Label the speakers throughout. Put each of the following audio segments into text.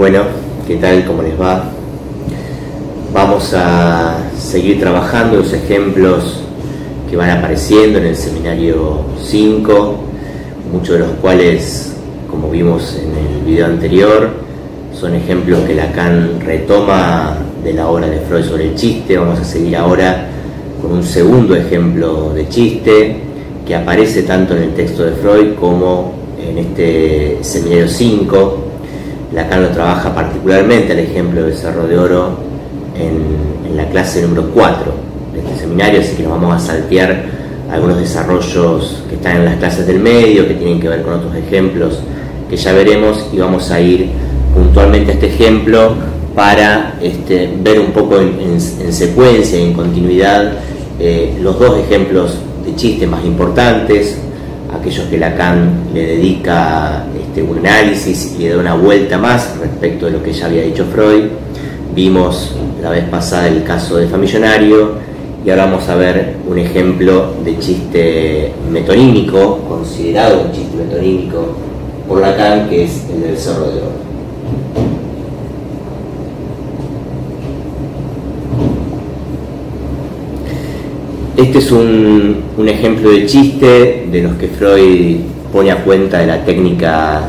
Speaker 1: Bueno, ¿qué tal? ¿Cómo les va? Vamos a seguir trabajando los ejemplos que van apareciendo en el seminario 5, muchos de los cuales, como vimos en el video anterior, son ejemplos que Lacan retoma de la obra de Freud sobre el chiste. Vamos a seguir ahora con un segundo ejemplo de chiste que aparece tanto en el texto de Freud como en este seminario 5 Lacan lo trabaja particularmente el ejemplo del Cerro de Oro en, la clase número 4 de este seminario, así que nos vamos a saltear algunos desarrollos que están en las clases del medio, que tienen que ver con otros ejemplos que ya veremos y vamos a ir puntualmente a este ejemplo para este, ver un poco en, secuencia y en continuidad eh, los dos ejemplos de chiste más importantes, aquellos que Lacan le dedica un análisis y le da una vuelta más respecto de lo que ya había dicho Freud. Vimos la vez pasada el caso de Famillonario y ahora vamos a ver un ejemplo de chiste metonímico, considerado un chiste metonímico por Lacan, que es el del Cerro de Oro. Este es un, ejemplo de chiste de los que Freud pone a cuenta de la técnica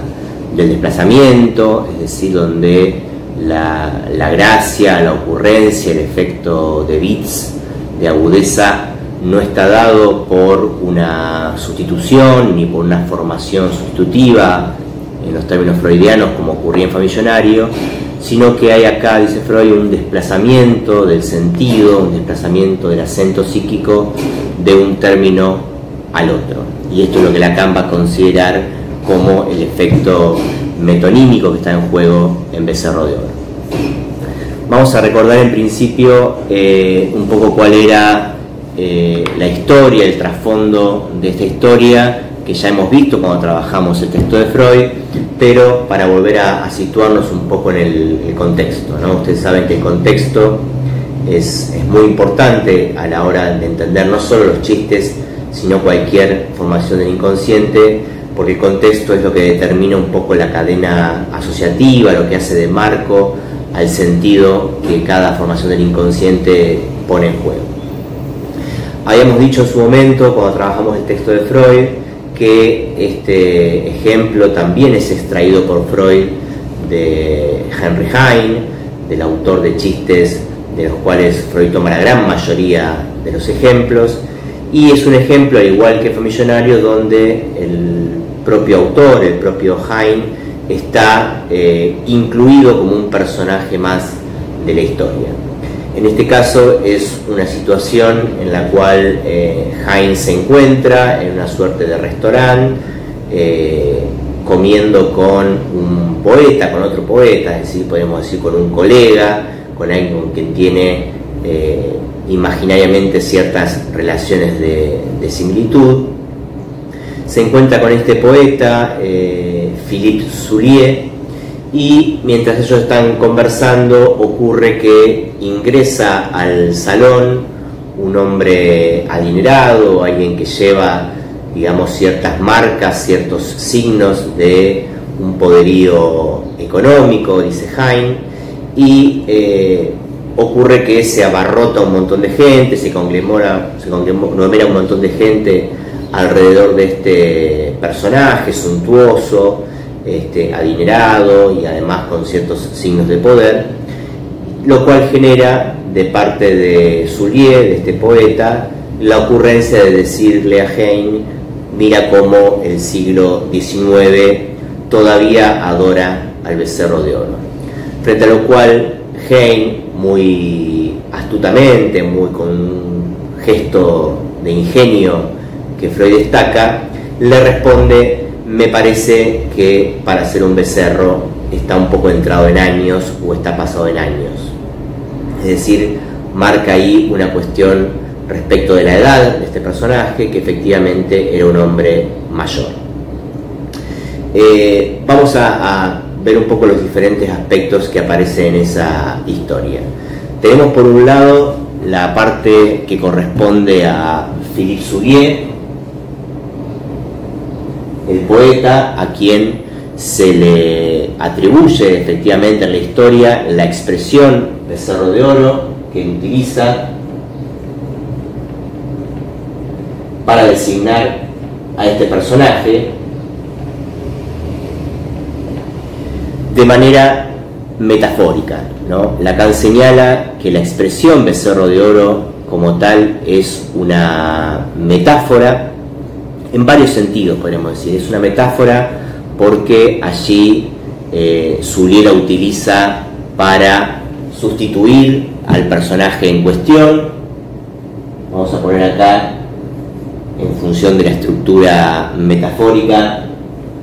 Speaker 1: del desplazamiento, es decir, donde la, gracia, la ocurrencia, el efecto de bits, de agudeza, no está dado por una sustitución ni por una formación sustitutiva en los términos freudianos como ocurría en Famillonario, sino que hay acá, dice Freud, un desplazamiento del sentido, un desplazamiento del acento psíquico de un término al otro. Y esto es lo que Lacan va a considerar como el efecto metonímico que está en juego en Becerro de Oro. Vamos a recordar en principio eh, un poco cuál era eh, la historia, el trasfondo de esta historia que ya hemos visto cuando trabajamos el texto de Freud, pero para volver a, situarnos un poco en el, contexto. ¿no? Ustedes saben que el contexto es, muy importante a la hora de entender no solo los chistes, sino cualquier formación del inconsciente, porque el contexto es lo que determina un poco la cadena asociativa, lo que hace de marco al sentido que cada formación del inconsciente pone en juego. Habíamos dicho en su momento, cuando trabajamos el texto de Freud, que este ejemplo también es extraído por Freud de Henry Heine, del autor de chistes de los cuales Freud toma la gran mayoría de los ejemplos, y es un ejemplo, al igual que Famillonario, donde el propio autor, el propio Heine, está eh, incluido como un personaje más de la historia. En este caso es una situación en la cual eh, se encuentra en una suerte de restaurante, eh, comiendo con un poeta, con otro poeta, es decir, podemos decir con un colega, con alguien quien tiene eh, imaginariamente ciertas relaciones de, similitud. Se encuentra con este poeta, Philippe Soulier, y mientras ellos están conversando ocurre que ingresa al salón un hombre adinerado, alguien que lleva, digamos, ciertas marcas, ciertos signos de un poderío económico, dice Jaime, y eh, ocurre que se abarrota un montón de gente, se conglomera, se conglomera un montón de gente alrededor de este personaje suntuoso, este, adinerado y además con ciertos signos de poder, lo cual genera de parte de Soulier, de este poeta, la ocurrencia de decirle a Heine, mira cómo el siglo XIX todavía adora al becerro de oro. Frente a lo cual Heine, muy astutamente, muy con un gesto de ingenio que Freud destaca, le responde me parece que para ser un becerro está un poco entrado en años o está pasado en años. Es decir, marca ahí una cuestión respecto de la edad de este personaje, que efectivamente era un hombre mayor. Eh, vamos a, ver un poco los diferentes aspectos que aparecen en esa historia. Tenemos por un lado la parte que corresponde a Philippe Soulier, el poeta a quien se le atribuye efectivamente en la historia la expresión becerro de oro que utiliza para designar a este personaje de manera metafórica. ¿no? Lacan señala que la expresión becerro de oro como tal es una metáfora en varios sentidos, podemos decir. Es una metáfora porque allí eh, Zuliera utiliza para sustituir al personaje en cuestión. Vamos a poner acá, en función de la estructura metafórica,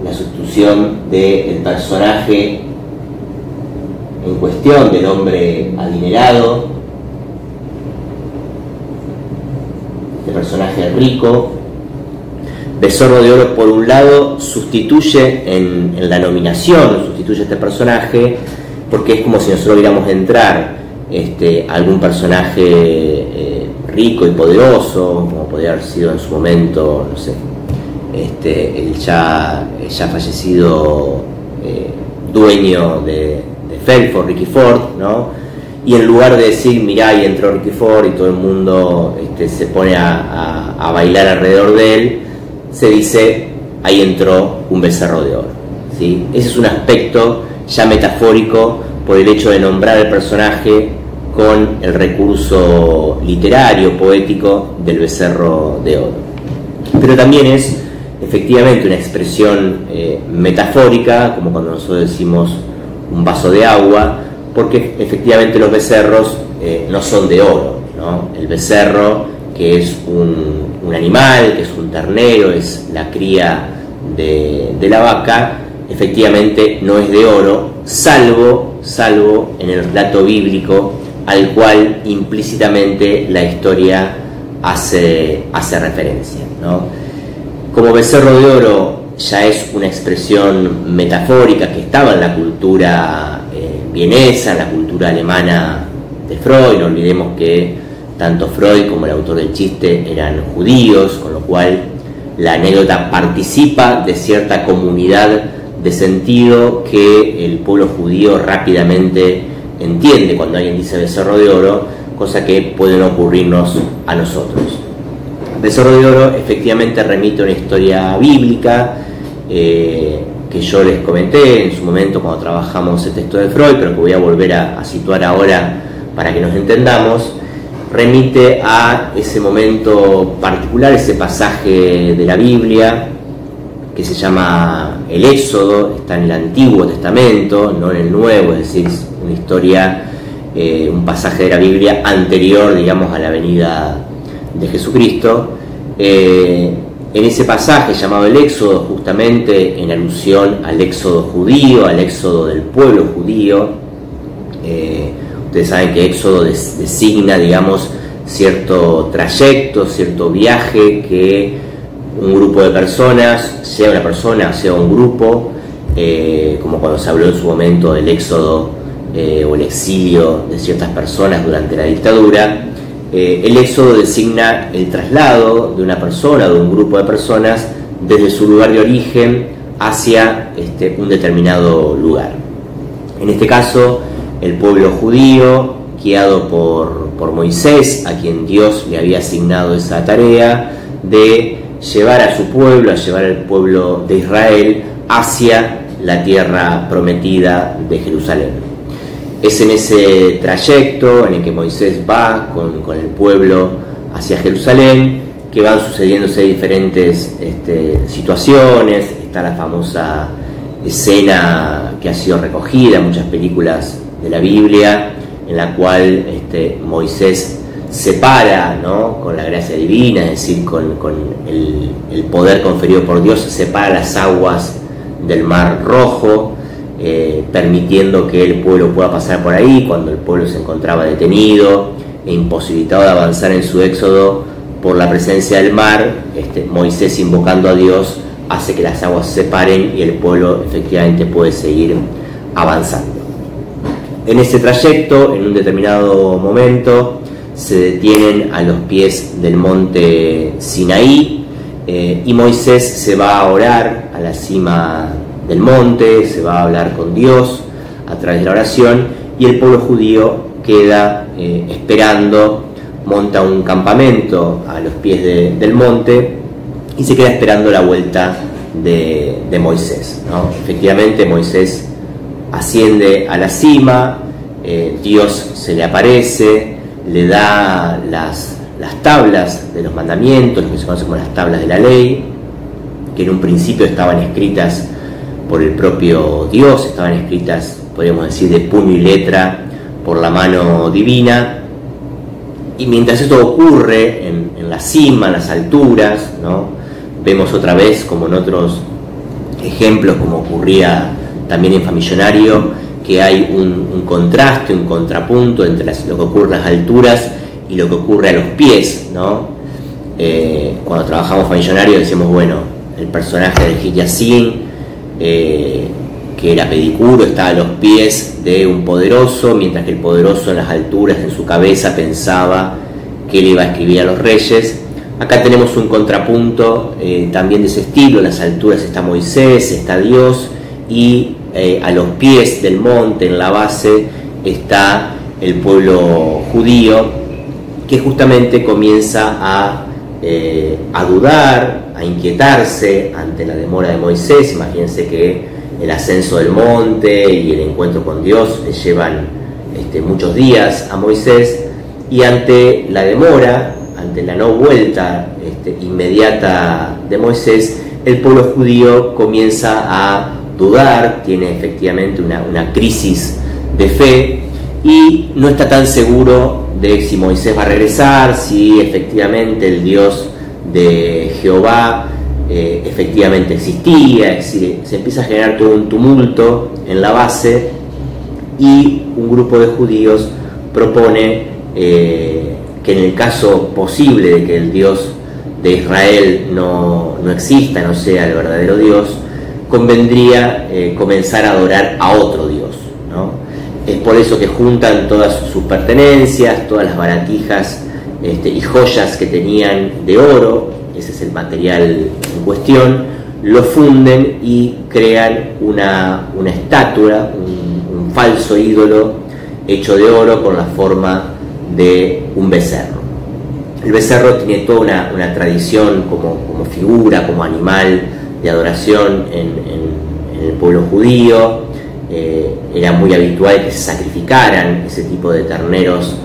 Speaker 1: la sustitución del personaje en cuestión, del hombre adinerado, de personaje rico, Besorro de Oro, por un lado, sustituye en, la nominación, sustituye a este personaje, porque es como si nosotros viéramos entrar este, algún personaje eh, rico y poderoso, como podría haber sido en su momento, no sé, este, el ya, ya fallecido eh, dueño de, de Felford, Ricky Ford, ¿no? Y en lugar de decir, mirá, y entró Ricky Ford y todo el mundo este, se pone a, a bailar alrededor de él, se dice, ahí entró un becerro de oro. ¿sí? Ese es un aspecto ya metafórico por el hecho de nombrar al personaje con el recurso literario, poético del becerro de oro. Pero también es efectivamente una expresión eh, metafórica, como cuando nosotros decimos un vaso de agua, porque efectivamente los becerros eh, no son de oro. ¿no? El becerro, que es un animal, que es un ternero, es la cría de, la vaca, efectivamente no es de oro, salvo, salvo en el relato bíblico al cual implícitamente la historia hace, hace referencia. Como becerro de oro ya es una expresión metafórica que estaba en la cultura eh, vienesa, en la cultura alemana de Freud, no olvidemos que tanto Freud como el autor del chiste eran judíos, con lo cual la anécdota participa de cierta comunidad de sentido que el pueblo judío rápidamente entiende cuando alguien dice becerro de oro, cosa que pueden ocurrirnos a nosotros. Becerro de oro efectivamente remite a una historia bíblica eh, que yo les comenté en su momento cuando trabajamos el texto de Freud, pero que voy a volver a situar ahora para que nos entendamos. Remite a ese momento particular, ese pasaje de la Biblia que se llama el Éxodo, está en el Antiguo Testamento, no en el Nuevo, es decir, una historia, eh, un pasaje de la Biblia anterior, digamos, a la venida de Jesucristo. Eh, en ese pasaje llamado el Éxodo, justamente en alusión al éxodo judío, al éxodo del pueblo judío, eh, Ustedes saben que Éxodo designa, digamos, cierto trayecto, cierto viaje que un grupo de personas, sea una persona, sea un grupo, eh, como cuando se habló en su momento del éxodo o el exilio de ciertas personas durante la dictadura, eh, el éxodo designa el traslado de una persona, de un grupo de personas, desde su lugar de origen hacia este, un determinado lugar. En este caso, el pueblo judío, guiado por, Moisés, a quien Dios le había asignado esa tarea de llevar a su pueblo, a llevar al pueblo de Israel hacia la tierra prometida de Jerusalén. Es en ese trayecto en el que Moisés va con, el pueblo hacia Jerusalén que van sucediéndose diferentes este, situaciones. Está la famosa escena que ha sido recogida en muchas películas de la Biblia, en la cual este, Moisés separa, ¿no? con la gracia divina, es decir, con, el, poder conferido por Dios, separa las aguas del mar rojo, eh, permitiendo que el pueblo pueda pasar por ahí cuando el pueblo se encontraba detenido e imposibilitado de avanzar en su éxodo por la presencia del mar, este, Moisés invocando a Dios hace que las aguas se separen y el pueblo efectivamente puede seguir avanzando. En ese trayecto, en un determinado momento, se detienen a los pies del monte Sinaí eh, y Moisés se va a orar a la cima del monte, se va a hablar con Dios a través de la oración y el pueblo judío queda eh, esperando, monta un campamento a los pies del monte y se queda esperando la vuelta de, Moisés. Efectivamente Moisés asciende a la cima, eh, Dios se le aparece, le da las, las tablas de los mandamientos, lo que se conoce como las tablas de la ley, que en un principio estaban escritas por el propio Dios, estaban escritas, podríamos decir, de puño y letra por la mano divina. Y mientras esto ocurre en, la cima, en las alturas, ¿no? vemos otra vez, como en otros ejemplos, como ocurría también en Famillonario, que hay un, contraste, un contrapunto entre lo que ocurre a las alturas y lo que ocurre a los pies. ¿no? Eh, cuando trabajamos Famillonario decimos, bueno, el personaje de Hiyasin, eh, que era pedicuro, estaba a los pies de un poderoso, mientras que el poderoso en las alturas, en su cabeza, pensaba que él iba a escribir a los reyes. Acá tenemos un contrapunto eh, también de ese estilo, en las alturas está Moisés, está Dios, y eh, a los pies del monte, en la base, está el pueblo judío, que justamente comienza a, a dudar, a inquietarse ante la demora de Moisés. Imagínense que el ascenso del monte y el encuentro con Dios le llevan este, muchos días a Moisés, y ante la demora, ante la no vuelta este, inmediata de Moisés, el pueblo judío comienza a dudar, tiene efectivamente una, crisis de fe y no está tan seguro de si Moisés va a regresar, si efectivamente el Dios de Jehová eh, efectivamente existía, se empieza a generar todo un tumulto en la base y un grupo de judíos propone eh, que en el caso posible de que el Dios de Israel no, no exista, no sea el verdadero Dios, convendría eh, comenzar a adorar a otro Dios. Es por eso que juntan todas sus pertenencias, todas las baratijas este, y joyas que tenían de oro, ese es el material en cuestión, lo funden y crean una, estatua, un, falso ídolo hecho de oro con la forma de un becerro. El becerro tiene toda una, tradición como, como figura, como animal, de adoración en, el pueblo judío. Eh, era muy habitual que se sacrificaran ese tipo de terneros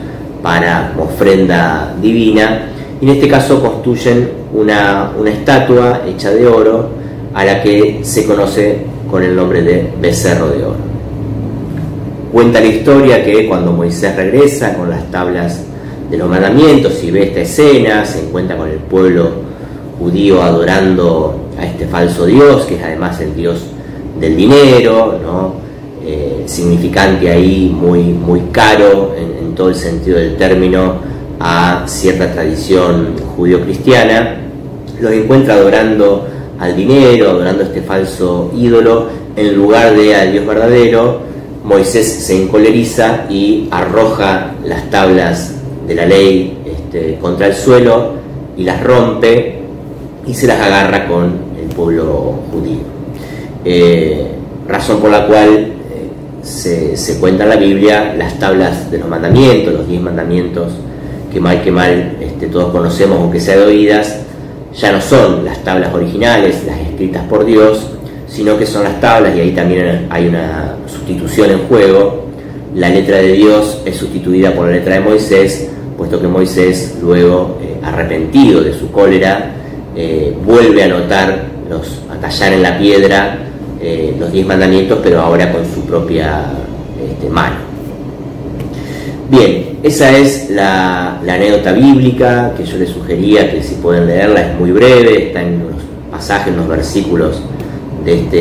Speaker 1: para ofrenda divina. Y en este caso construyen una, estatua hecha de oro a la que se conoce con el nombre de becerro de oro. Cuenta la historia que cuando Moisés regresa con las tablas de los mandamientos y ve esta escena, se encuentra con el pueblo judío adorando a este falso Dios, que es además el Dios del dinero, ¿no? Eh, significante ahí, muy, muy caro en, todo el sentido del término a cierta tradición judío-cristiana, los encuentra adorando al dinero, adorando a este falso ídolo, en lugar de al Dios verdadero, Moisés se encoleriza y arroja las tablas de la ley este, contra el suelo y las rompe y se las agarra con el pueblo judío. Eh, razón por la cual eh, se, cuenta en la Biblia las tablas de los mandamientos, los diez mandamientos que mal que mal este, todos conocemos, aunque sea de oídas, ya no son las tablas originales, las escritas por Dios, sino que son las tablas, y ahí también hay una sustitución en juego, la letra de Dios es sustituida por la letra de Moisés, puesto que Moisés, luego eh, arrepentido de su cólera, eh, vuelve a anotar, los, a tallar en la piedra eh, los diez mandamientos, pero ahora con su propia este, mano. Bien, esa es la, anécdota bíblica que yo les sugería que si pueden leerla, es muy breve, está en los pasajes, en los versículos de este,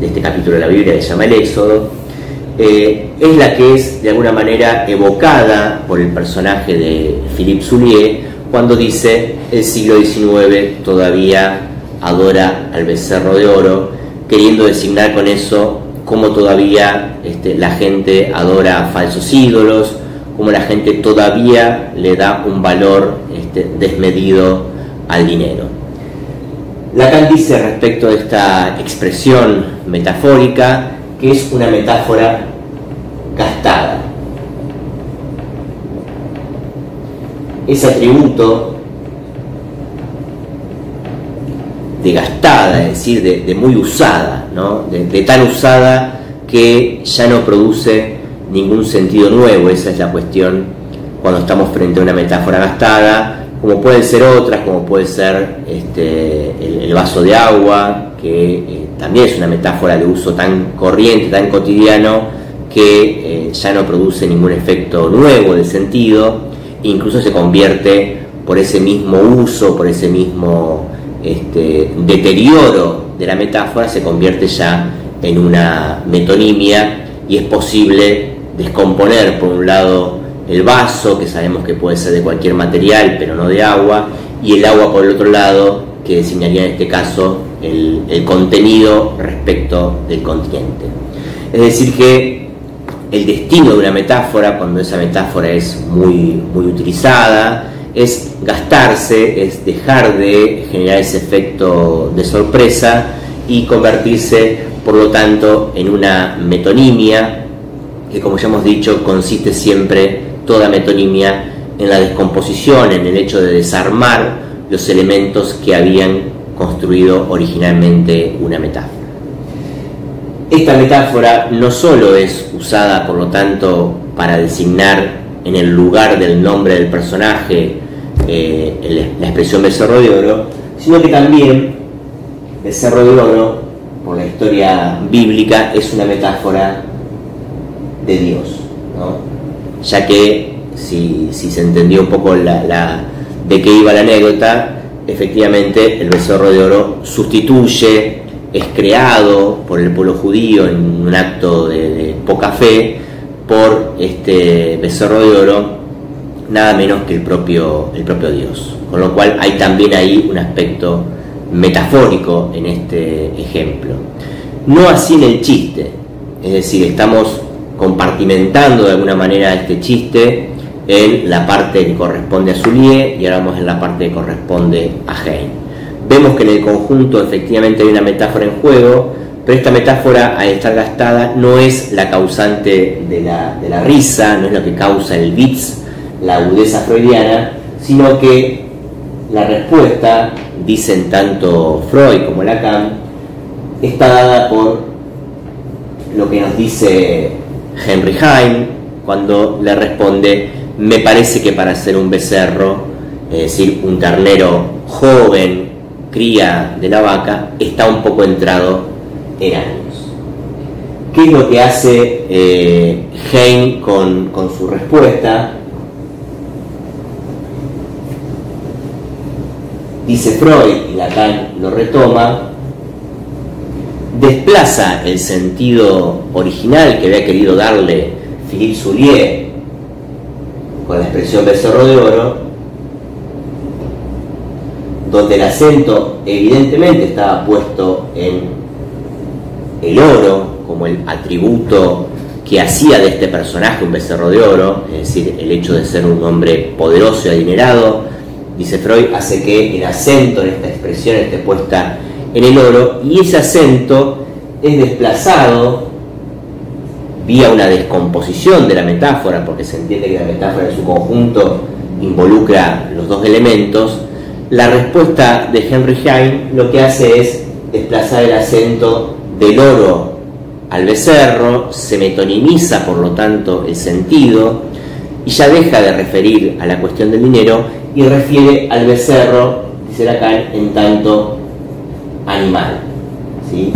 Speaker 1: de este capítulo de la Biblia que se llama el Éxodo. Eh, es la que es de alguna manera evocada por el personaje de Philippe Soulier cuando dice el siglo XIX todavía adora al becerro de oro, queriendo designar con eso cómo todavía este, la gente adora a falsos ídolos, cómo la gente todavía le da un valor este, desmedido al dinero. Lacan dice respecto de esta expresión metafórica que es una metáfora gastada. Ese atributo de gastada, es decir, de, muy usada, de, tan usada que ya no produce ningún sentido nuevo, esa es la cuestión cuando estamos frente a una metáfora gastada, como pueden ser otras, como puede ser este, el, vaso de agua, que eh, también es una metáfora de uso tan corriente, tan cotidiano, que eh, ya no produce ningún efecto nuevo de sentido, incluso se convierte por ese mismo uso, por ese mismo este, deterioro de la metáfora, se convierte ya en una metonimia y es posible descomponer por un lado el vaso, que sabemos que puede ser de cualquier material, pero no de agua, y el agua por el otro lado, que designaría en este caso el, contenido respecto del continente. Es decir, que el destino de una metáfora, cuando esa metáfora es muy, muy utilizada, es gastarse, es dejar de generar ese efecto de sorpresa y convertirse, por lo tanto, en una metonimia que, como ya hemos dicho, consiste siempre toda metonimia en la descomposición, en el hecho de desarmar los elementos que habían construido originalmente una metáfora. Esta metáfora no solo es usada, por lo tanto, para designar en el lugar del nombre del personaje eh, la expresión becerro de oro, sino que también becerro de oro, por la historia bíblica, es una metáfora de Dios, ya que si, se entendió un poco la, de qué iba la anécdota, efectivamente el becerro de oro sustituye, es creado por el pueblo judío en un acto de, de poca fe por este becerro de oro nada menos que el propio, el propio Dios. Con lo cual hay también ahí un aspecto metafórico en este ejemplo. No así en el chiste, es decir, estamos compartimentando de alguna manera este chiste en la parte que corresponde a Zulier y ahora vamos en la parte que corresponde a Heine. Vemos que en el conjunto efectivamente hay una metáfora en juego, pero esta metáfora al estar gastada no es la causante de la, de la risa, no es lo que causa el bits la agudeza freudiana, sino que la respuesta, dicen tanto Freud como Lacan, está dada por lo que nos dice Henry Heim cuando le responde, me parece que para ser un becerro, es decir, un ternero joven, cría de la vaca, está un poco entrado en años. ¿Qué es lo que hace eh, con, con su respuesta? dice Freud, y Lacan lo retoma, desplaza el sentido original que había querido darle Philippe Soulier con la expresión becerro de oro, donde el acento evidentemente estaba puesto en el oro como el atributo que hacía de este personaje un becerro de oro, es decir, el hecho de ser un hombre poderoso y adinerado, dice Freud, hace que el acento en esta expresión esté puesta en el oro y ese acento es desplazado vía una descomposición de la metáfora, porque se entiende que la metáfora en su conjunto involucra los dos elementos, la respuesta de Henry Heine lo que hace es desplazar el acento del oro al becerro, se metonimiza por lo tanto el sentido y ya deja de referir a la cuestión del dinero y refiere al becerro, dice Lacan, en tanto animal. ¿sí?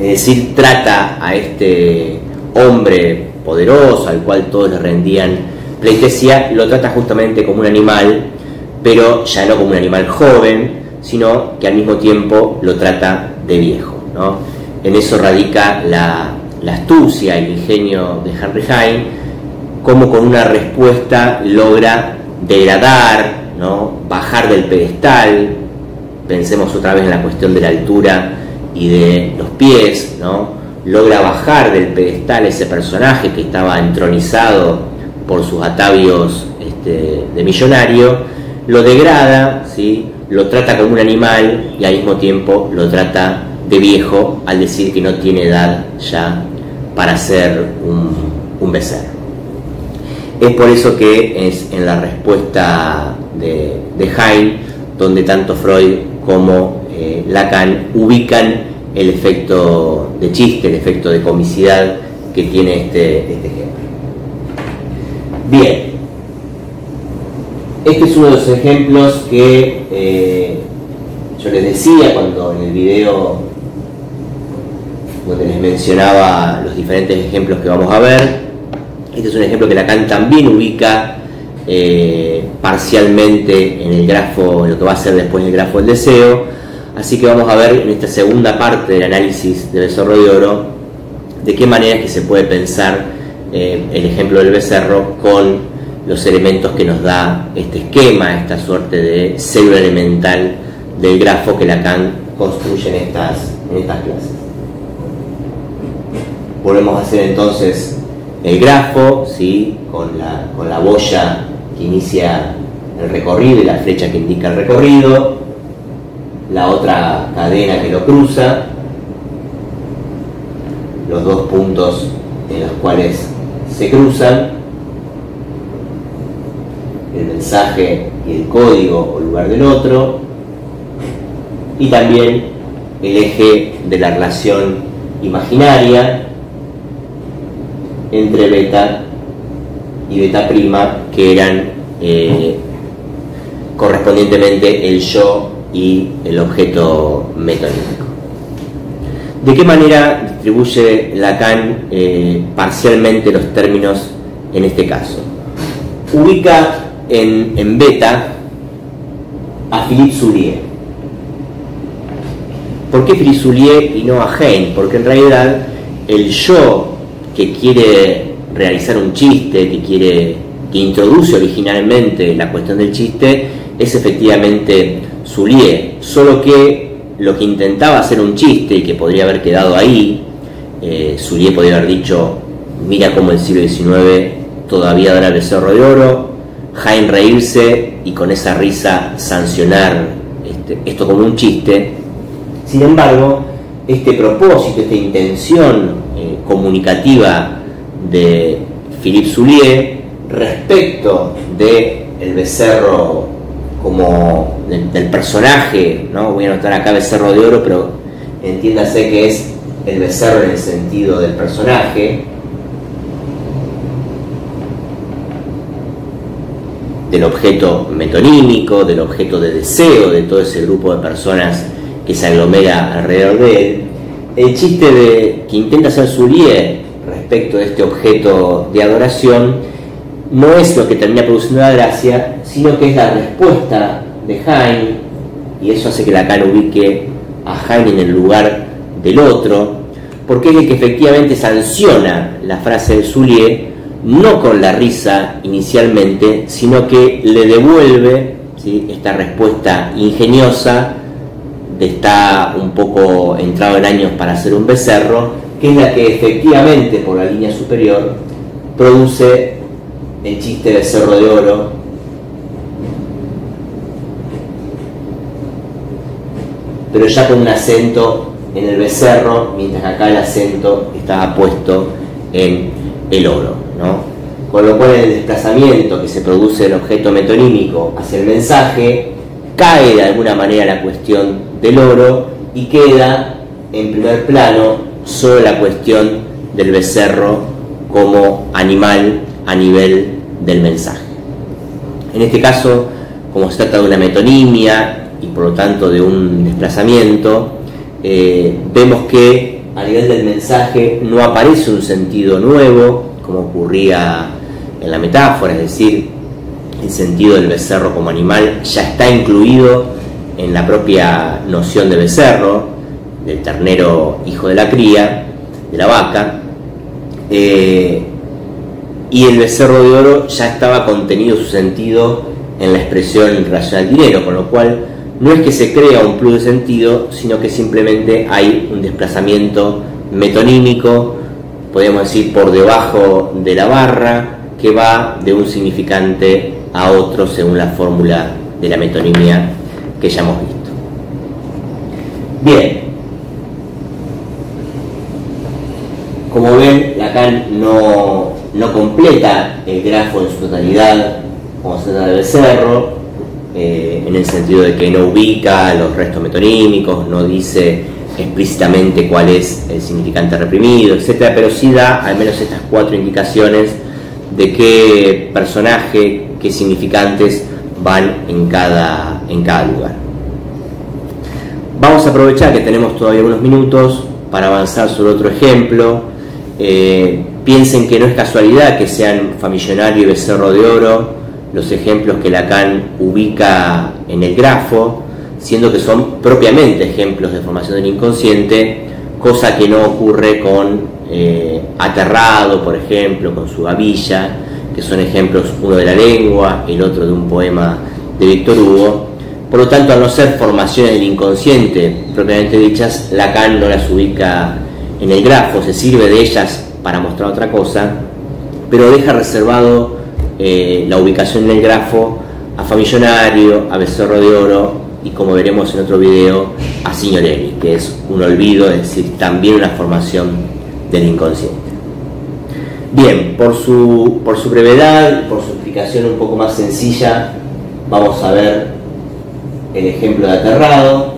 Speaker 1: Es decir, trata a este hombre poderoso al cual todos le rendían pleitesía, lo trata justamente como un animal, pero ya no como un animal joven, sino que al mismo tiempo lo trata de viejo. ¿no? En eso radica la, astucia, el ingenio de Henry Heine, como con una respuesta logra degradar, ¿no? bajar del pedestal, pensemos otra vez en la cuestión de la altura y de los pies, ¿no? logra bajar del pedestal ese personaje que estaba entronizado por sus atavios este, de millonario, lo degrada, ¿sí? lo trata como un animal y al mismo tiempo lo trata de viejo al decir que no tiene edad ya para ser un, un becerro. Es por eso que es en la respuesta de, de donde tanto Freud como eh, Lacan ubican el efecto de chiste, el efecto de comicidad que tiene este, este ejemplo. Bien, este es uno de los ejemplos que eh, yo les decía cuando en el video donde les mencionaba los diferentes ejemplos que vamos a ver. Este es un ejemplo que Lacan también ubica eh, parcialmente en el grafo, lo que va a ser después el grafo del deseo. Así que vamos a ver en esta segunda parte del análisis del becerro de oro de qué manera es que se puede pensar eh, el ejemplo del becerro con los elementos que nos da este esquema, esta suerte de célula elemental del grafo que Lacan construye en estas, en estas clases. Volvemos a hacer entonces el grafo, ¿sí? con, la, con la boya que inicia el recorrido y la flecha que indica el recorrido, la otra cadena que lo cruza, los dos puntos en los cuales se cruzan, el mensaje y el código o lugar del otro, y también el eje de la relación imaginaria entre beta y beta prima, que eran eh, correspondientemente el yo y el objeto metonímico. ¿De qué manera distribuye Lacan eh, parcialmente los términos en este caso? Ubica en, beta a Philippe Soulier. ¿Por qué Philippe Soulier y no a Heine? Porque en realidad el yo que quiere realizar un chiste, que quiere que introduce originalmente la cuestión del chiste, es efectivamente Soulier, solo que lo que intentaba hacer un chiste y que podría haber quedado ahí, eh, podría haber dicho, mira cómo el siglo XIX todavía da el becerro de oro, Jaime reírse y con esa risa sancionar este, esto como un chiste. Sin embargo, este propósito, esta intención eh, comunicativa de Philippe Soulier respecto de becerro como del, personaje, ¿no? voy a anotar acá becerro de oro, pero entiéndase que es el becerro en el sentido del personaje, del objeto metonímico, del objeto de deseo de todo ese grupo de personas que se aglomera alrededor de él. El chiste de, que intenta hacer Soulier respecto de este objeto de adoración no es lo que termina produciendo la gracia, sino que es la respuesta de Heine, y eso hace que Lacan ubique a Heine en el lugar del otro, porque es el que efectivamente sanciona la frase de Soulier no con la risa inicialmente, sino que le devuelve esta respuesta ingeniosa de está un poco entrado en años para ser un becerro, que es la que efectivamente por la línea superior produce el chiste de cerro de oro pero ya con un acento en el becerro, mientras que acá el acento estaba puesto en el oro. Con lo cual el desplazamiento que se produce del objeto metonímico hacia el mensaje, cae de alguna manera la cuestión del oro y queda en primer plano solo la cuestión del becerro como animal a nivel del mensaje. En este caso, como se trata de una metonimia y por lo tanto de un desplazamiento, eh, vemos que a nivel del mensaje no aparece un sentido nuevo, como ocurría en la metáfora, es decir, el sentido del becerro como animal ya está incluido en la propia noción de becerro, del ternero hijo de la cría, de la vaca, eh, y el becerro de oro ya estaba contenido su sentido en la expresión racional dinero, con lo cual no es que se crea un plus de sentido, sino que simplemente hay un desplazamiento metonímico podemos decir, por debajo de la barra, que va de un significante a otro según la fórmula de la metonimia que ya hemos visto. Bien, como ven, Lacan no, no completa el grafo en su totalidad como se trata de Becerro, eh, en el sentido de que no ubica los restos metonímicos, no dice explícitamente cuál es el significante reprimido, etc. Pero sí da al menos estas cuatro indicaciones de qué personaje, qué significantes van en cada, en cada lugar. Vamos a aprovechar que tenemos todavía unos minutos para avanzar sobre otro ejemplo. Eh, piensen que no es casualidad que sean Famillonario y Becerro de Oro los ejemplos que Lacan ubica en el grafo, siendo que son propiamente ejemplos de formación del inconsciente, cosa que no ocurre con eh, Aterrado, por ejemplo, con su gavilla, que son ejemplos uno de la lengua, el otro de un poema de Víctor Hugo. Por lo tanto, al no ser formaciones del inconsciente propiamente dichas, Lacan no las ubica en el grafo, se sirve de ellas para mostrar otra cosa, pero deja reservado eh, la ubicación en el grafo a Famillonario, a Becerro de Oro y como veremos en otro video a Signorelli, que es un olvido, es decir, también una formación del inconsciente. Bien, por su, por su brevedad, por su explicación un poco más sencilla, vamos a ver el ejemplo de aterrado,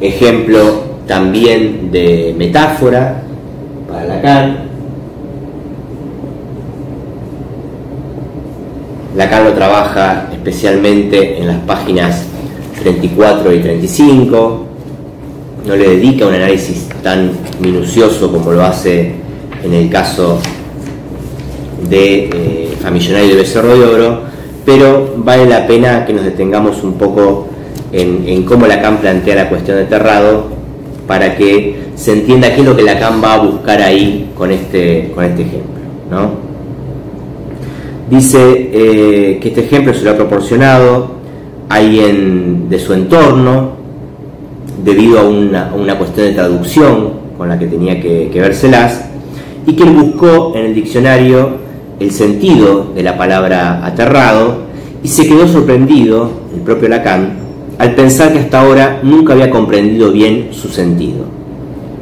Speaker 1: ejemplo también de metáfora para Lacan, Lacan lo trabaja especialmente en las páginas 34 y 35, no le dedica un análisis tan minucioso como lo hace en el caso de eh, de Becerro de Oro, pero vale la pena que nos detengamos un poco en, en, cómo Lacan plantea la cuestión de Terrado para que se entienda qué es lo que Lacan va a buscar ahí con este, con este ejemplo. ¿no? Dice eh, que este ejemplo se lo ha proporcionado a alguien de su entorno debido a una, cuestión de traducción con la que tenía que, que vérselas y que él buscó en el diccionario el sentido de la palabra aterrado y se quedó sorprendido, el propio Lacan, al pensar que hasta ahora nunca había comprendido bien su sentido.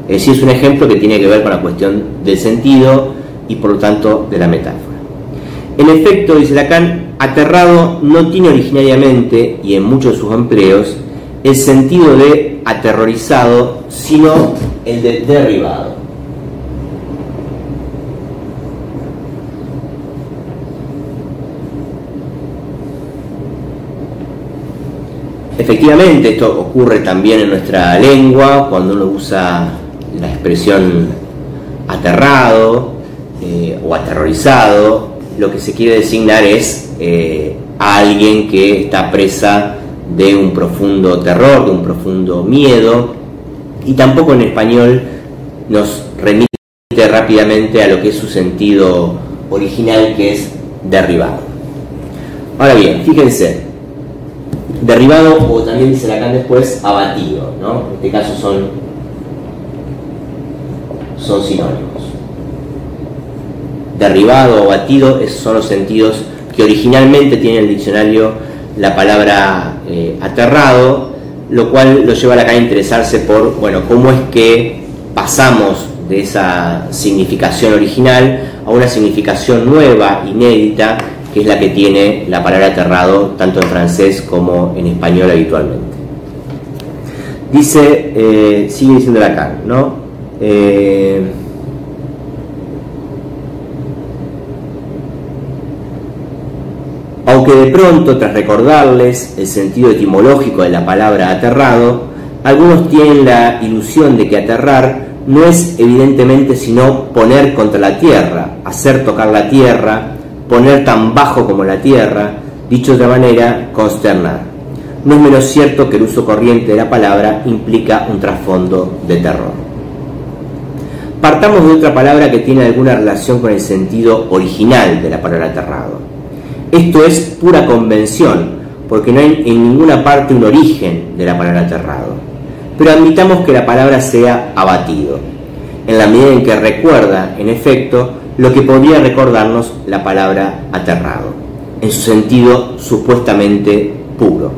Speaker 1: Es decir, es un ejemplo que tiene que ver con la cuestión del sentido y por lo tanto de la metáfora. En efecto, dice Lacan, aterrado no tiene originariamente, y en muchos de sus empleos, el sentido de aterrorizado, sino el de derribado. Efectivamente, esto ocurre también en nuestra lengua, cuando uno usa la expresión aterrado eh, o aterrorizado, lo que se quiere designar es eh, a alguien que está presa de un profundo terror, de un profundo miedo, y tampoco en español nos remite rápidamente a lo que es su sentido original, que es derribado. Ahora bien, fíjense, derribado o también dice Lacan después abatido, ¿no? En este caso son, son sinónimos derribado o batido, esos son los sentidos que originalmente tiene el diccionario la palabra eh, aterrado, lo cual lo lleva a la a interesarse por, bueno, cómo es que pasamos de esa significación original a una significación nueva, inédita, que es la que tiene la palabra aterrado tanto en francés como en español habitualmente. Dice, eh, sigue diciendo Lacan, ¿no? Eh, Aunque de pronto, tras recordarles el sentido etimológico de la palabra aterrado, algunos tienen la ilusión de que aterrar no es evidentemente sino poner contra la tierra, hacer tocar la tierra, poner tan bajo como la tierra, dicho de otra manera, consternar. No es menos cierto que el uso corriente de la palabra implica un trasfondo de terror. Partamos de otra palabra que tiene alguna relación con el sentido original de la palabra aterrado esto es pura convención, porque no hay en ninguna parte un origen de la palabra aterrado. Pero admitamos que la palabra sea abatido, en la medida en que recuerda, en efecto, lo que podría recordarnos la palabra aterrado. en su sentido supuestamente puro.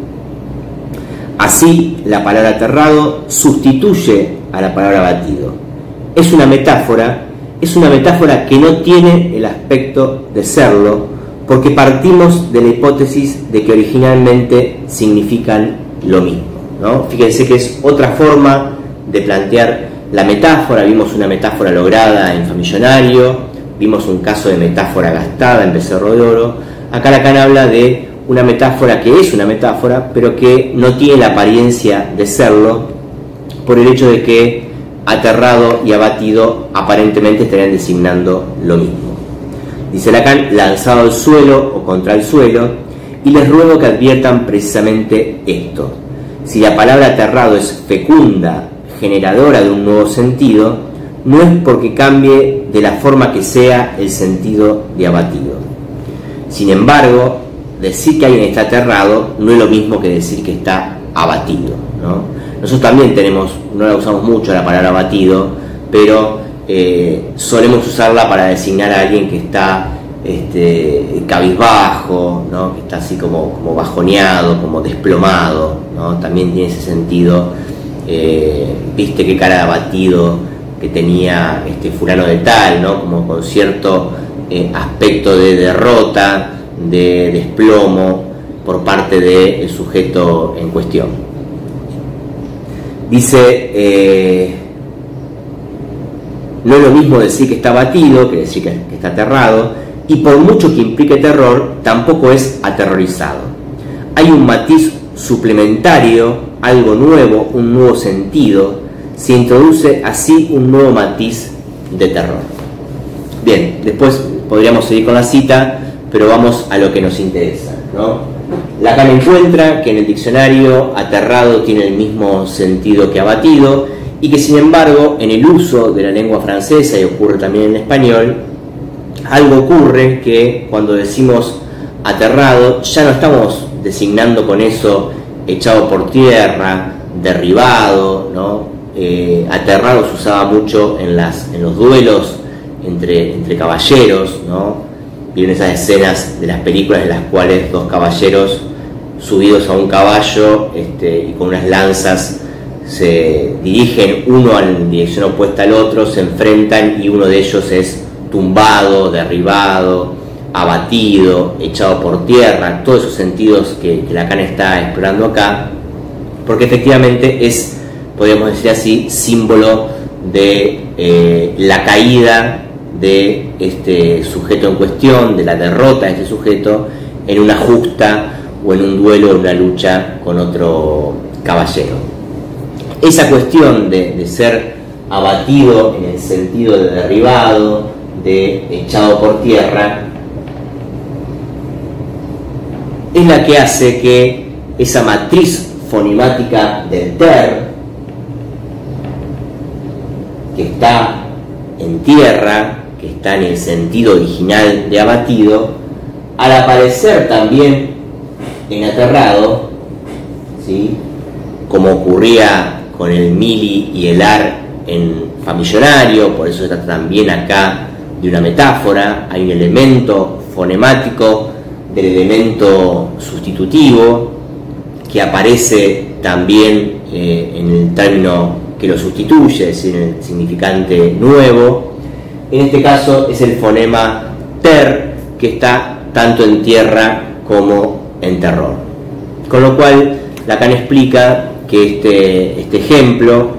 Speaker 1: Así, la palabra aterrado sustituye a la palabra abatido. Es una metáfora, es una metáfora que no tiene el aspecto de serlo, porque partimos de la hipótesis de que originalmente significan lo mismo. ¿no? Fíjense que es otra forma de plantear la metáfora, vimos una metáfora lograda en Famillonario, vimos un caso de metáfora gastada en Becerro de Oro, acá Lacan habla de una metáfora que es una metáfora, pero que no tiene la apariencia de serlo, por el hecho de que aterrado y abatido aparentemente estarían designando lo mismo. Dice Lacan, lanzado al suelo o contra el suelo, y les ruego que adviertan precisamente esto. Si la palabra aterrado es fecunda, generadora de un nuevo sentido, no es porque cambie de la forma que sea el sentido de abatido. Sin embargo, decir que alguien está aterrado no es lo mismo que decir que está abatido. Nosotros también tenemos, no la usamos mucho la palabra abatido, pero eh, solemos usarla para designar a alguien que está este, cabizbajo, que está así como, como bajoneado, como desplomado, también tiene ese sentido. Eh, viste qué cara de abatido que tenía este fulano de tal, ¿no? como con cierto eh, aspecto de derrota, de desplomo por parte del sujeto en cuestión. Dice, eh, no es lo mismo decir que está abatido que decir que, está aterrado, y por mucho que implique terror, tampoco es aterrorizado. Hay un matiz suplementario, algo nuevo, un nuevo sentido, se introduce así un nuevo matiz de terror. Bien, después podríamos seguir con la cita, pero vamos a lo que nos interesa. ¿no? Lacan encuentra que en el diccionario aterrado tiene el mismo sentido que abatido y que sin embargo en el uso de la lengua francesa y ocurre también en español, algo ocurre que cuando decimos aterrado ya no estamos designando con eso echado por tierra, derribado, ¿no? Eh, aterrado se usaba mucho en, los duelos entre, caballeros, ¿no? Vieron esas escenas de las películas en las cuales dos caballeros subidos a un caballo este, y con unas lanzas se dirigen uno en dirección opuesta al otro, se enfrentan y uno de ellos es tumbado, derribado, abatido, echado por tierra, todos esos sentidos que, la Lacan está explorando acá, porque efectivamente es, podríamos decir así, símbolo de eh, la caída de este sujeto en cuestión, de la derrota de ese sujeto en una justa o en un duelo, en una lucha con otro caballero. Esa cuestión de, de ser abatido en el sentido de derribado, de echado por tierra, es la que hace que esa matriz fonimática del ter, que está en tierra, que está en el sentido original de abatido, al aparecer también en aterrado, ¿sí? como ocurría con el mili y el ar en famillonario, por eso está también acá de una metáfora, hay un elemento fonemático del elemento sustitutivo que aparece también eh, en el término que lo sustituye, es el significante nuevo. En este caso es el fonema ter, que está tanto en tierra como en terror. Con lo cual, Lacan explica que este, este ejemplo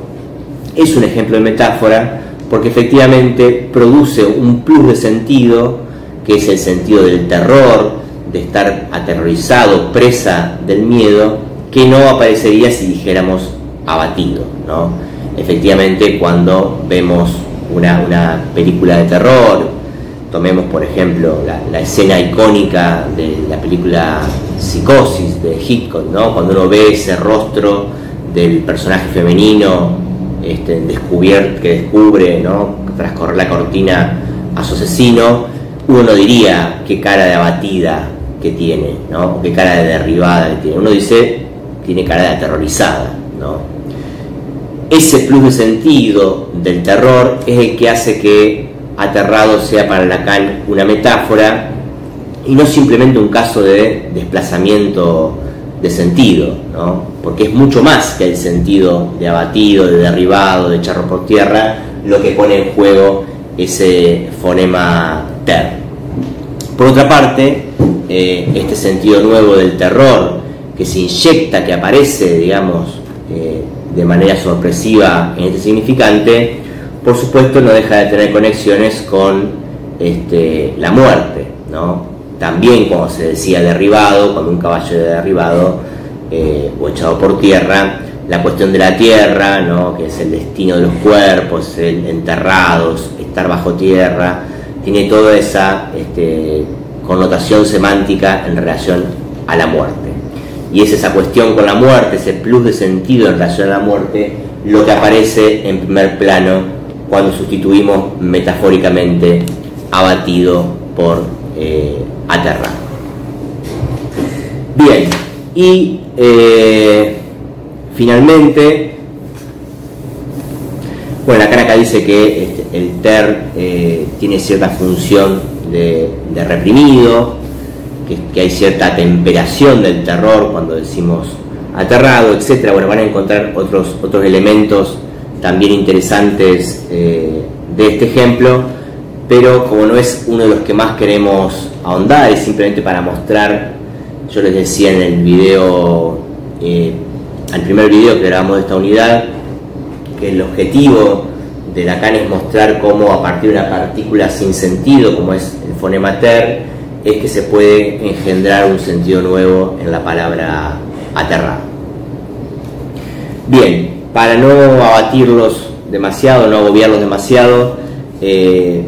Speaker 1: es un ejemplo de metáfora porque efectivamente produce un plus de sentido, que es el sentido del terror, de estar aterrorizado, presa del miedo, que no aparecería si dijéramos abatido. ¿no? Efectivamente, cuando vemos una, película de terror, tomemos por ejemplo la, escena icónica de la película Psicosis de Hitchcock, ¿no? cuando uno ve ese rostro del personaje femenino este, descubierto, que descubre ¿no? tras correr la cortina a su asesino, uno no diría qué cara de abatida que tiene, ¿no? qué cara de derribada que tiene. Uno dice, tiene cara de aterrorizada, ¿no? Ese plus de sentido del terror es el que hace que aterrado sea para Lacan una metáfora y no simplemente un caso de desplazamiento de sentido, ¿no? porque es mucho más que el sentido de abatido, de derribado, de echarlo por tierra, lo que pone en juego ese fonema ter. Por otra parte, eh, este sentido nuevo del terror que se inyecta, que aparece, digamos, eh, de manera sorpresiva en este significante, por supuesto no deja de tener conexiones con este, la muerte, ¿no? También, como se decía, derribado, cuando un caballo de derribado eh, o echado por tierra, la cuestión de la tierra, que es el destino de los cuerpos, enterrados, estar bajo tierra, tiene toda esa este, connotación semántica en relación a la muerte. Y es esa cuestión con la muerte, ese plus de sentido en relación a la muerte, lo que aparece en primer plano cuando sustituimos metafóricamente abatido por eh, aterrado. Bien, y eh, finalmente, bueno, la acá dice que este, el TER eh, tiene cierta función de, reprimido, que, hay cierta temperación del terror cuando decimos aterrado, etc. Bueno, van a encontrar otros, otros elementos también interesantes de este ejemplo pero como no es uno de los que más queremos ahondar, es simplemente para mostrar, yo les decía en el video, eh, al primer video que grabamos de esta unidad, que el objetivo de Lacan es mostrar cómo a partir de una partícula sin sentido, como es el fonema ter, es que se puede engendrar un sentido nuevo en la palabra aterrado. Bien, para no abatirlos demasiado, no agobiarlos demasiado, eh,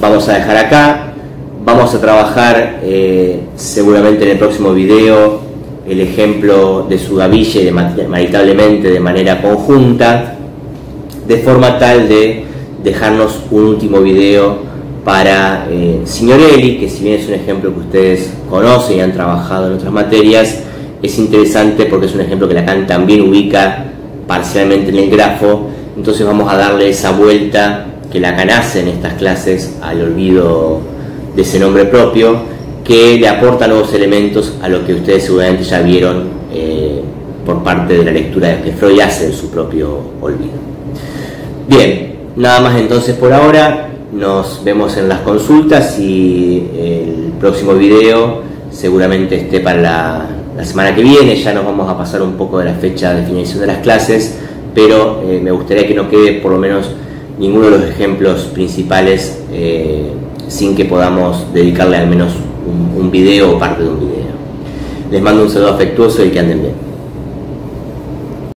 Speaker 1: vamos a dejar acá. Vamos a trabajar eh, seguramente en el próximo video el ejemplo de su gaville maritablemente de manera conjunta, de forma tal de dejarnos un último video para eh, Signorelli, que si bien es un ejemplo que ustedes conocen y han trabajado en otras materias, es interesante porque es un ejemplo que Lacan también ubica parcialmente en el grafo, entonces vamos a darle esa vuelta que la canace en estas clases al olvido de ese nombre propio, que le aporta nuevos elementos a lo que ustedes seguramente ya vieron eh, por parte de la lectura que Freud hace en su propio olvido. Bien, nada más entonces por ahora, nos vemos en las consultas y el próximo video seguramente esté para la, semana que viene, ya nos vamos a pasar un poco de la fecha de finalización de las clases, pero eh, me gustaría que no quede por lo menos ninguno de los ejemplos principales eh, sin que podamos dedicarle al menos un, un video o parte de un video. Les mando un saludo afectuoso y que anden bien.